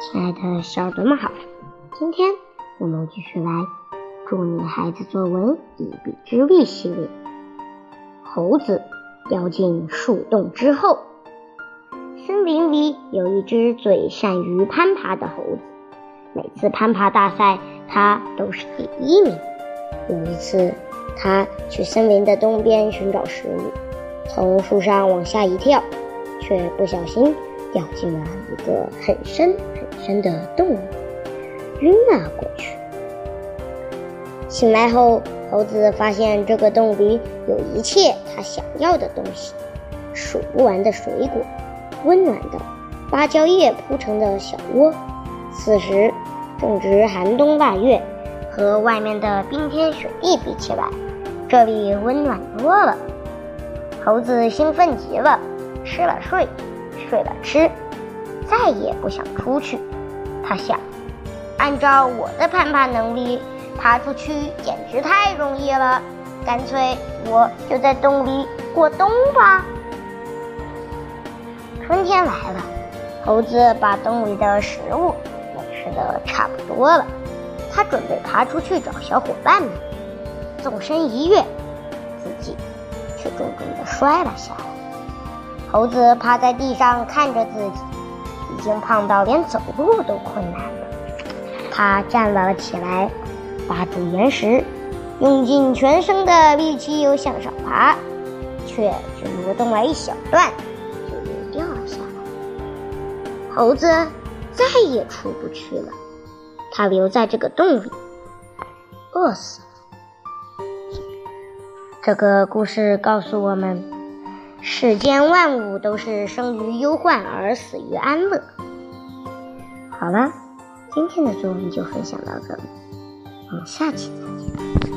亲爱的小耳朵们好，今天我们继续来祝你孩子作文一臂之力系列。猴子掉进树洞之后，森林里有一只最善于攀爬的猴子，每次攀爬大赛它都是第一名。有一次，它去森林的东边寻找食物，从树上往下一跳，却不小心。掉进了一个很深很深的洞里，晕了过去。醒来后，猴子发现这个洞里有一切他想要的东西：数不完的水果，温暖的芭蕉叶铺成的小窝。此时正值寒冬腊月，和外面的冰天雪地比起来，这里温暖多了。猴子兴奋极了，吃了睡。睡了吃，再也不想出去。他想，按照我的攀爬能力，爬出去简直太容易了。干脆我就在洞里过冬吧。春天来了，猴子把洞里的食物也吃的差不多了。他准备爬出去找小伙伴们，纵身一跃，自己却重重的摔了下来。猴子趴在地上看着自己，已经胖到连走路都困难了。他站了起来，扒住岩石，用尽全身的力气又向上爬，却只挪动了一小段，就又掉了下来。猴子再也出不去了，他留在这个洞里，饿死了。这个故事告诉我们。世间万物都是生于忧患而死于安乐。好了，今天的作文就分享到这里，我们下期再见，